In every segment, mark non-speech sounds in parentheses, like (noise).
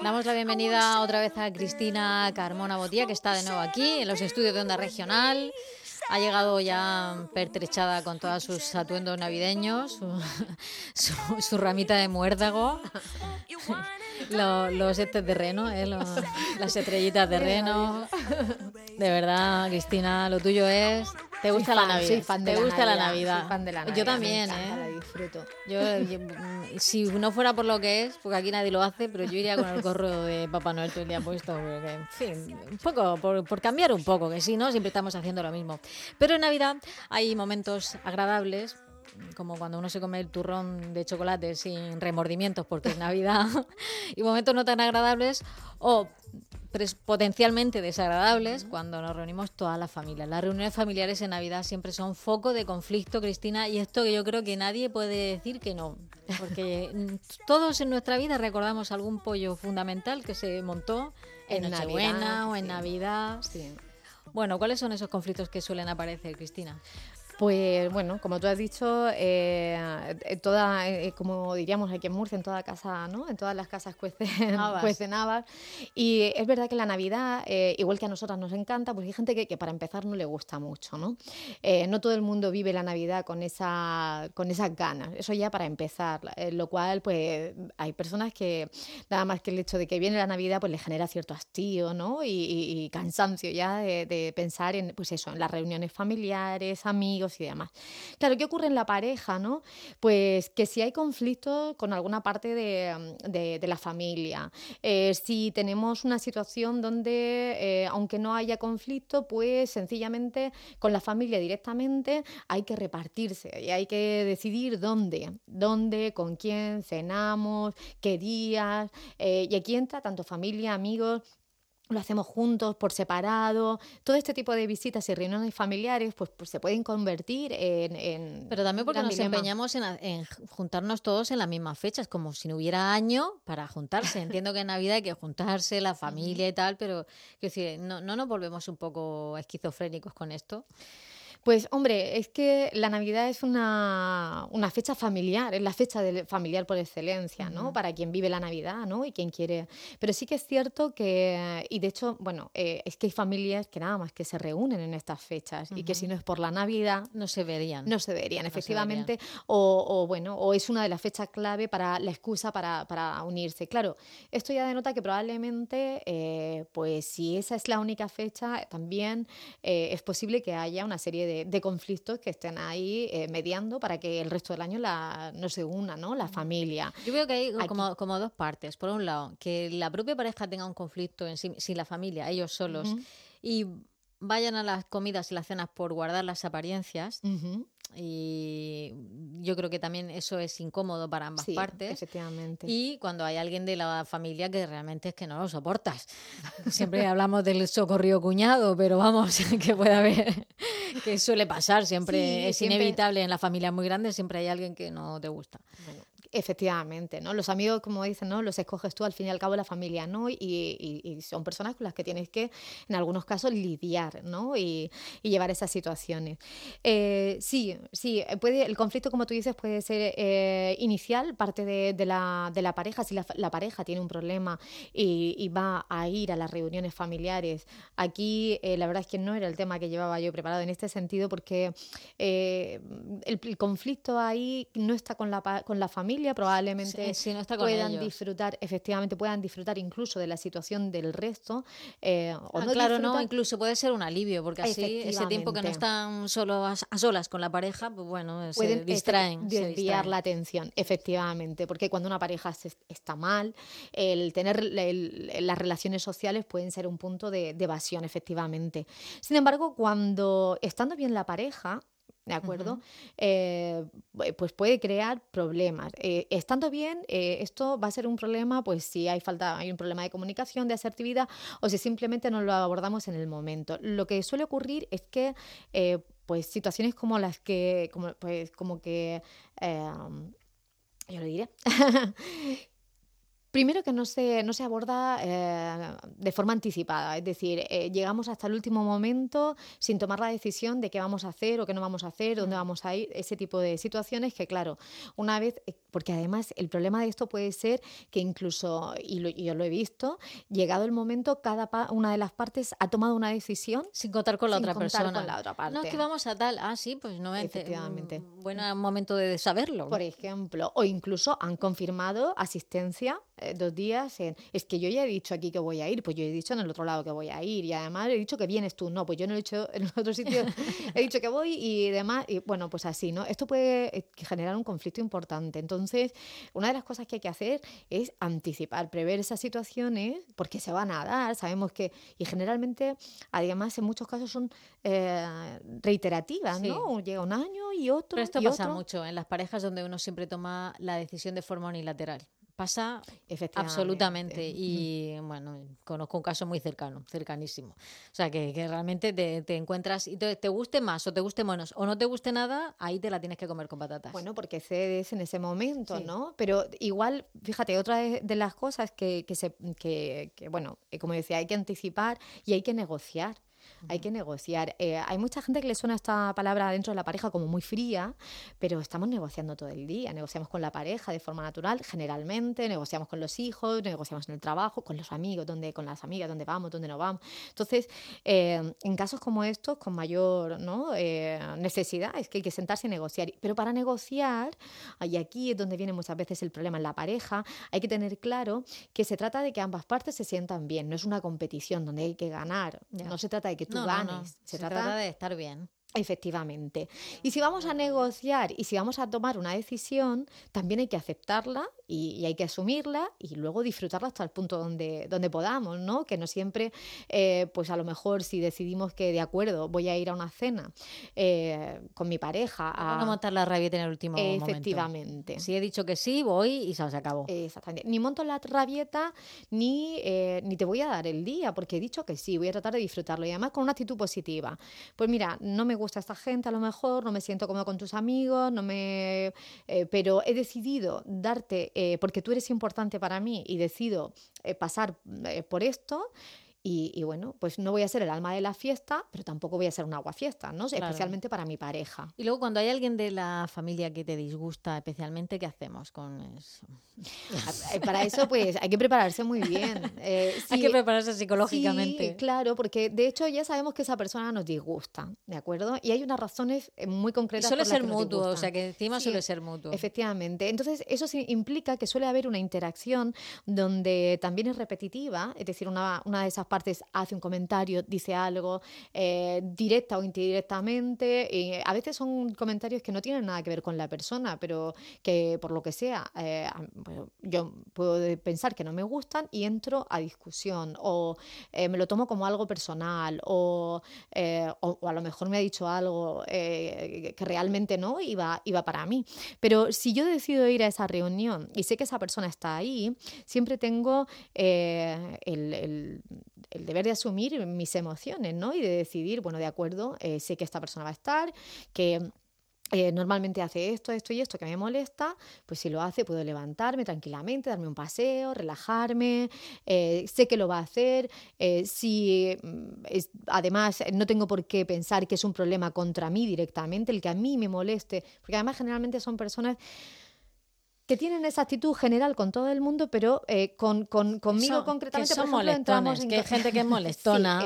Damos la bienvenida otra vez a Cristina Carmona Botía, que está de nuevo aquí en los estudios de Onda Regional. Ha llegado ya pertrechada con todos sus atuendos navideños, su, (laughs) ramita de muérdago, (laughs) los, estes de reno, ¿eh? las estrellitas de reno. De verdad, Cristina, lo tuyo es ¿Te gusta la Navidad? fan de ¿Te gusta la Navidad? Yo también, ¿eh? Yo, mm, si no fuera por lo que es, porque aquí nadie lo hace, pero yo iría con el gorro de Papá Noel todo el día puesto. En fin, un poco, por, cambiar un poco, que si no, siempre estamos haciendo lo mismo. Pero en Navidad hay momentos agradables como cuando uno se come el turrón de chocolate sin remordimientos porque es Navidad, (laughs) y momentos no tan agradables, o potencialmente desagradables cuando nos reunimos toda la familia. Las reuniones familiares en Navidad siempre son foco de conflicto, Cristina, y esto que yo creo que nadie puede decir que no, porque (laughs) todos en nuestra vida recordamos algún pollo fundamental que se montó en, en Nochebuena o en Navidad. Bueno, ¿cuáles son esos conflictos que suelen aparecer, Cristina? Pues bueno, como tú has dicho, eh, toda, eh, como diríamos aquí en Murcia, en toda casa, ¿no? En todas las casas cuecen habas. Y es verdad que la Navidad, eh, igual que a nosotras nos encanta, pues hay gente que, para empezar no le gusta mucho, ¿no? no todo el mundo vive la Navidad con esa, con esas ganas. Eso ya para empezar. lo cual, pues hay personas que nada más que el hecho de que viene la Navidad, pues le genera cierto hastío, ¿no? Y, cansancio ya de, de pensar en, pues eso, en las reuniones familiares, amigos y demás. Claro, ¿qué ocurre en la pareja, no? Pues que si hay conflictos con alguna parte de, la familia, eh, si tenemos una situación donde, eh, aunque no haya conflicto, pues sencillamente con la familia directamente hay que repartirse y hay que decidir dónde, dónde, con quién cenamos, qué días, eh, y aquí entra tanto familia, amigos, lo hacemos juntos, por separado. Todo este tipo de visitas y reuniones familiares pues, pues se pueden convertir en... Pero también porque nos empeñamos en, juntarnos todos en las mismas fechas, como si no hubiera año para juntarse. Entiendo que en Navidad hay que juntarse, la (laughs) familia y tal, pero decir, ¿no, ¿no nos volvemos un poco esquizofrénicos con esto? Pues hombre, es que la Navidad es una, fecha familiar, es la fecha familiar por excelencia, ¿no? Para quien vive la Navidad, ¿no? Y quien quiere. Pero sí que es cierto que, y de hecho, bueno, eh, es que hay familias que nada más que se reúnen en estas fechas y que si no es por la Navidad... No se verían. No se verían, efectivamente. O, bueno, o es una de las fechas clave para la excusa para, unirse. Claro, esto ya denota que probablemente, eh, pues si esa es la única fecha, también eh, es posible que haya una serie de de, conflictos que estén ahí eh, mediando para que el resto del año la, no se una, ¿no? La familia. Yo veo que hay como, como, dos partes. Por un lado, que la propia pareja tenga un conflicto en sí, sin la familia, ellos solos, y vayan a las comidas y las cenas por guardar las apariencias. Y yo creo que también eso es incómodo para ambas partes. Efectivamente. Y cuando hay alguien de la familia que realmente es que no lo soportas. Siempre hablamos del socorrido cuñado, pero vamos, (laughs) que puede haber, que suele pasar, siempre es inevitable en la familia muy grande, siempre hay alguien que no te gusta. Efectivamente, ¿no? Los amigos, como dicen, ¿no? Los escoges tú, al fin y al cabo la familia, ¿no? Y, son personas con las que tienes que, en algunos casos, lidiar, ¿no? Y, llevar esas situaciones. Eh, sí, sí, puede, el conflicto, como tú dices, puede ser eh, inicial, parte de, la, de, la, pareja. Si la, pareja tiene un problema y, va a ir a las reuniones familiares, aquí eh, la verdad es que no era el tema que llevaba yo preparado en este sentido, porque el, el, conflicto ahí no está con la, con la familia probablemente puedan disfrutar, efectivamente puedan disfrutar incluso de la situación del resto. Eh, o ah, no claro, no, incluso puede ser un alivio, porque así ese tiempo que no están solo a, solas con la pareja, pues bueno, pueden se distraen. Desviar la atención, efectivamente, porque cuando una pareja está mal, el tener las relaciones sociales pueden ser un punto de evasión, efectivamente. Sin embargo, cuando estando bien la pareja, ¿de acuerdo? Eh, pues puede crear problemas. Eh, estando bien, eh, esto va a ser un problema, pues si hay falta, hay un problema de comunicación, de asertividad, o si simplemente no lo abordamos en el momento. Lo que suele ocurrir es que, pues situaciones como las que, como, pues como que, yo lo diré. (laughs) Primero que no se, no se aborda eh, de forma anticipada, es decir, eh, llegamos hasta el último momento sin tomar la decisión de qué vamos a hacer o qué no vamos a hacer, dónde mm. vamos a ir, ese tipo de situaciones que, claro, una vez, eh, porque además el problema de esto puede ser que incluso, y, yo lo he visto, llegado el momento, cada una de las partes ha tomado una decisión sin contar con la otra persona. Con la otra parte. No, es que vamos a tal, ah, sí, pues no Efectivamente. Buen momento de saberlo. Por ejemplo, o incluso han confirmado asistencia eh, dos días en, es que yo ya he dicho aquí que voy a ir, pues yo he dicho en el otro lado que voy a ir y además he dicho que vienes tú, no, pues yo no he dicho en el otro sitio, (laughs) he dicho que voy y demás, y bueno, pues así, ¿no? Esto puede eh, generar un conflicto importante. Entonces, una de las cosas que hay que hacer es anticipar, prever esas situaciones, porque se van a dar, sabemos que, y generalmente, además, en muchos casos son eh, reiterativas, ¿no? Llega un año y otro. Pero esto pasa mucho en las parejas donde uno siempre toma la decisión de forma unilateral. Pasa absolutamente. Y bueno, conozco un caso muy cercano, cercanísimo. O sea, que, realmente te, encuentras y te, guste más o te guste menos o no te guste nada, ahí te la tienes que comer con patatas. Bueno, porque cedes en ese momento, ¿no? Pero igual, fíjate, otra de, las cosas que, que, se, que, bueno, como decía, hay que anticipar y hay que negociar hay que negociar. Eh, hay mucha gente que le suena esta palabra dentro de la pareja como muy fría, pero estamos negociando todo el día. Negociamos con la pareja de forma natural, generalmente, negociamos con los hijos, negociamos en el trabajo, con los amigos, donde, con las amigas, dónde vamos, dónde no vamos. Entonces, eh, en casos como estos, con mayor ¿no? Eh, necesidad, es que hay que sentarse y negociar. Pero para negociar, y aquí es donde viene muchas veces el problema en la pareja, hay que tener claro que se trata de que ambas partes se sientan bien, no es una competición donde hay que ganar, no se trata de que tú ganes. Se, trata de estar bien. Efectivamente. Y si vamos a negociar y si vamos a tomar una decisión, también hay que aceptarla y, hay que asumirla y luego disfrutarla hasta el punto donde, donde podamos, ¿no? Que no siempre, eh, pues a lo mejor si decidimos que de acuerdo voy a ir a una cena eh, con mi pareja a... No montar la rabieta en el último momento. Efectivamente. Si he dicho que sí, voy y se acabó. Exactamente. Ni monto la rabieta ni, eh, ni te voy a dar el día porque he dicho que sí, voy a tratar de disfrutarlo y además con una actitud positiva. Pues mira, no me gusta esta gente a lo mejor, no me siento cómodo con tus amigos, no me, eh, pero he decidido darte, eh, porque tú eres importante para mí y decido eh, pasar por esto. Y, bueno, pues no voy a ser el alma de la fiesta, pero tampoco voy a ser un aguafiesta, ¿no? Especialmente para mi pareja. Y luego cuando hay alguien de la familia que te disgusta especialmente, ¿qué hacemos con eso? Eh, para eso, pues, hay que prepararse muy bien. Eh, (laughs) hay que prepararse psicológicamente. Sí, claro, porque de hecho ya sabemos que esa persona nos disgusta, ¿de acuerdo? Y hay unas razones eh, muy concretas. suele ser mutuo, o sea, que encima suele ser mutuo. Efectivamente. Entonces, eso implica que suele haber una interacción donde también es repetitiva, es decir, una, una de esas partes hace un comentario, dice algo, eh, directa o indirectamente. A veces son comentarios que no tienen nada que ver con la persona, pero que por lo que sea, eh, yo puedo pensar que no me gustan y entro a discusión o eh, me lo tomo como algo personal o, o, a lo mejor me ha dicho algo que realmente no iba, iba para mí. Pero si yo decido ir a esa reunión y sé que esa persona está ahí, siempre tengo el deber de asumir mis emociones, ¿no? Y de decidir, bueno, de acuerdo, eh, sé que esta persona va a estar, que eh, normalmente hace esto, esto y esto que me molesta, pues si lo hace puedo levantarme tranquilamente, darme un paseo, relajarme, eh, sé que lo va a hacer, si mm, además no tengo por qué pensar que es un problema contra mí directamente, el que a mí me moleste, porque además generalmente son personas que tienen esa actitud general con todo el mundo, pero eh, con, con, conmigo concretamente, que por entramos en... que hay gente que es (laughs) molestona,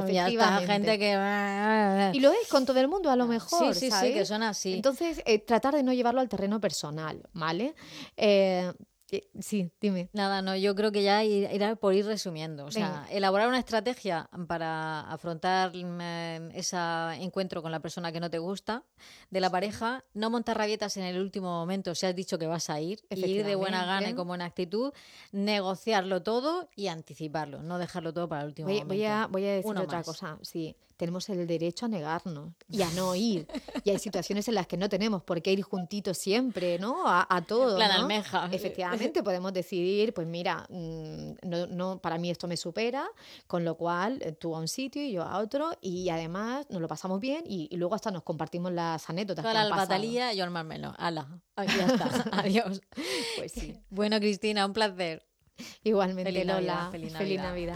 gente que... Y lo es con todo el mundo a lo mejor, Sí, sí, sí, que son así. Entonces, eh, tratar de no llevarlo al terreno personal, ¿vale? Eh, Sí, dime. Nada, no, yo creo que ya irá por ir resumiendo. O sea, elaborar una estrategia para afrontar mm, ese encuentro con la persona que no te gusta de la pareja, no montar rabietas en el último momento si has dicho que vas a ir, ir de buena gana y con buena actitud, negociarlo todo y anticiparlo, no dejarlo todo para el último momento. Voy a, voy a decir otra cosa, sí tenemos el derecho a negarnos y a no ir. Y hay situaciones en las que no tenemos por qué ir juntitos siempre, ¿no? A, a todo. Plan almeja. Efectivamente, (laughs) podemos decidir, pues mira, mm, no, no, para mí esto me supera, con lo cual eh, tú a un sitio y yo a otro, y además nos lo pasamos bien y, luego hasta nos compartimos las anécdotas. Toda la batalía, yo al marmelo. Ala, ya está. (laughs) Adiós. Pues sí. Bueno, Cristina, un placer. Igualmente, Lola. Feliz Navidad.